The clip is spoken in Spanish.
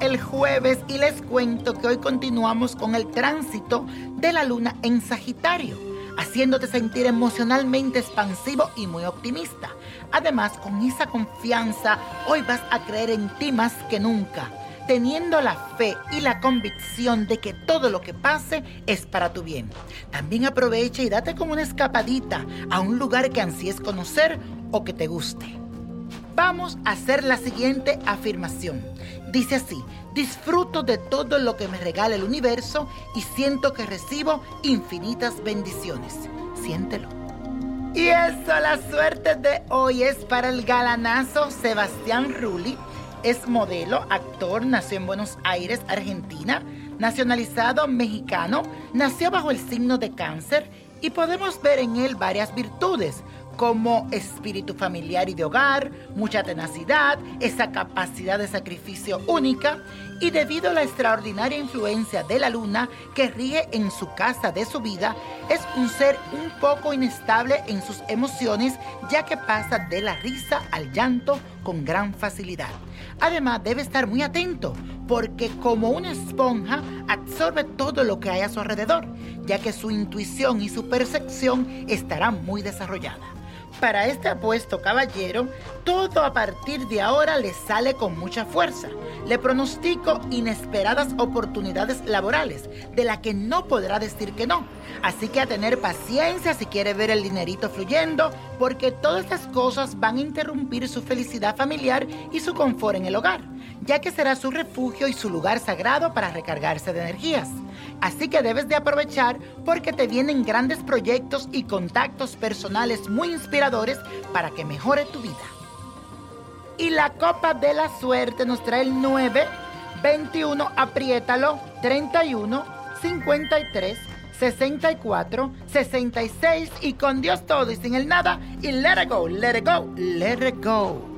el jueves y les cuento que hoy continuamos con el tránsito de la luna en Sagitario, haciéndote sentir emocionalmente expansivo y muy optimista. Además, con esa confianza, hoy vas a creer en ti más que nunca, teniendo la fe y la convicción de que todo lo que pase es para tu bien. También aprovecha y date como una escapadita a un lugar que ansíes conocer o que te guste. Vamos a hacer la siguiente afirmación. Dice así, disfruto de todo lo que me regala el universo y siento que recibo infinitas bendiciones. Siéntelo. Y eso, la suerte de hoy es para el galanazo Sebastián Rulli. Es modelo, actor, nació en Buenos Aires, Argentina, nacionalizado mexicano, nació bajo el signo de cáncer y podemos ver en él varias virtudes como espíritu familiar y de hogar, mucha tenacidad, esa capacidad de sacrificio única y debido a la extraordinaria influencia de la luna que ríe en su casa de su vida, es un ser un poco inestable en sus emociones ya que pasa de la risa al llanto con gran facilidad. Además debe estar muy atento porque como una esponja absorbe todo lo que hay a su alrededor, ya que su intuición y su percepción estarán muy desarrolladas. Para este apuesto caballero, todo a partir de ahora le sale con mucha fuerza. Le pronostico inesperadas oportunidades laborales, de las que no podrá decir que no. Así que a tener paciencia si quiere ver el dinerito fluyendo, porque todas estas cosas van a interrumpir su felicidad familiar y su confort en el hogar, ya que será su refugio y su lugar sagrado para recargarse de energías. Así que debes de aprovechar porque te vienen grandes proyectos y contactos personales muy inspiradores para que mejore tu vida. Y la copa de la suerte nos trae el 9, 21, apriétalo, 31, 53, 64, 66 y con Dios todo y sin el nada y let it go, let it go, let it go.